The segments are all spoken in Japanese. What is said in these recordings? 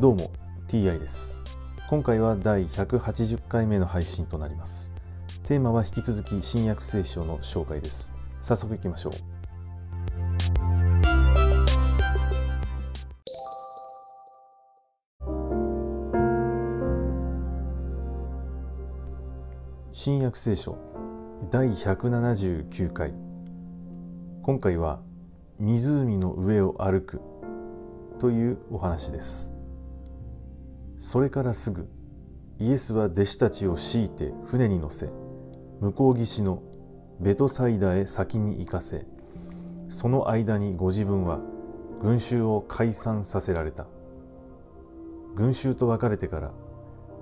どうも TI です。今回は第180回目の配信となります。テーマは引き続き新約聖書の紹介です。早速いきましょう。新約聖書第179回。今回は湖の上を歩くというお話です。それからすぐイエスは弟子たちを強いて船に乗せ向こう岸のベトサイダへ先に行かせその間にご自分は群衆を解散させられた。群衆と別れてから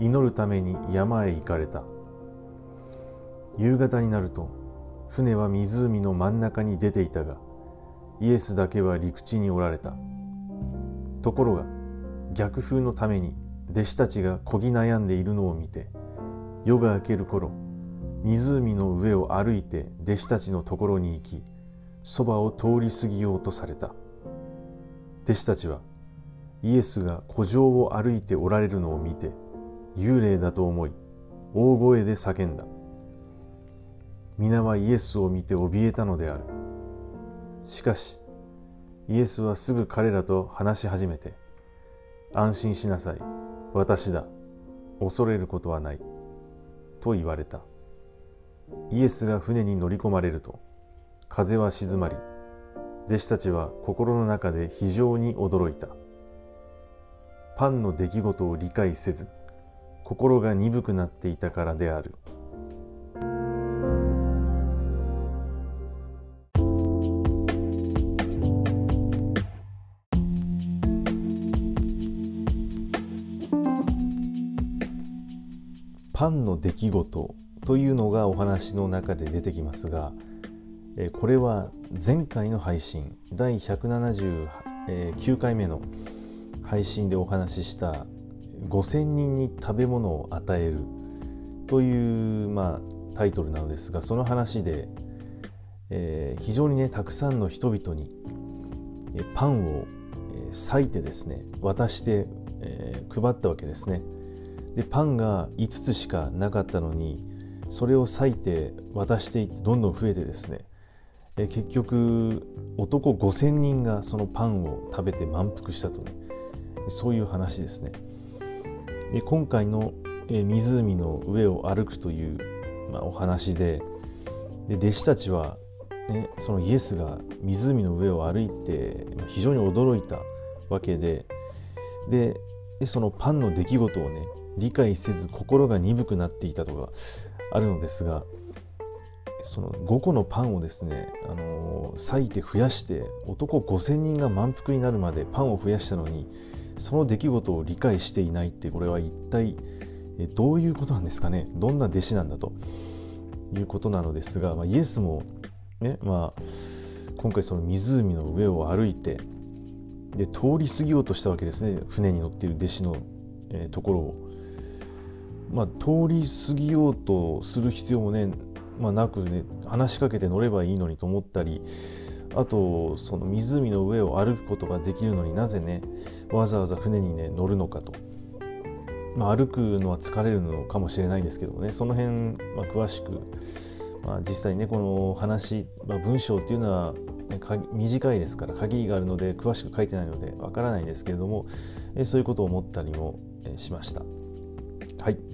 祈るために山へ行かれた。夕方になると船は湖の真ん中に出ていたがイエスだけは陸地におられた。ところが逆風のために弟子たちがこぎ悩んでいるのを見て夜が明ける頃湖の上を歩いて弟子たちのところに行きそばを通り過ぎようとされた。弟子たちはイエスが古城を歩いておられるのを見て幽霊だと思い大声で叫んだ。皆はイエスを見て怯えたのである。しかしイエスはすぐ彼らと話し始めて安心しなさい。私だ。恐れることはない。と言われた。イエスが船に乗り込まれると風は静まり弟子たちは心の中で非常に驚いた。パンの出来事を理解せず心が鈍くなっていたからである。パンの出来事というのがお話の中で出てきますがこれは前回の配信第179回目の配信でお話しした5,000人に食べ物を与えるという、まあ、タイトルなのですがその話で、えー、非常にねたくさんの人々にパンを裂いてですね渡して、えー、配ったわけですね。でパンが5つしかなかったのにそれを裂いて渡していってどんどん増えてですねえ結局男5,000人がそのパンを食べて満腹したとねそういう話ですね。で今回の湖の上を歩くという、まあ、お話でで弟子たちは、ね、そのイエスが湖の上を歩いて非常に驚いたわけででそのパンの出来事をね理解せず心が鈍くなっていたとかあるのですがその5個のパンをですね、あの裂いて増やして男5,000人が満腹になるまでパンを増やしたのにその出来事を理解していないってこれは一体どういうことなんですかね？どんな弟子なんだということなのですが、まあ、イエスもね、まあ、今回その湖の上を歩いてで通り過ぎようとしたわけですね船に乗っている弟子の、え、ところを。まあ、通り過ぎようとする必要もね、まあ、なくね話しかけて乗ればいいのにと思ったりあとその湖の上を歩くことができるのになぜねわざわざ船にね乗るのかと、まあ、歩くのは疲れるのかもしれないんですけどねその辺、まあ、詳しく、まあ、実際ねこの話、まあ、文章っていうのは、短いですから限りがあるので詳しく書いてないのでわからないんですけれどもそういうことを思ったりもしました。はい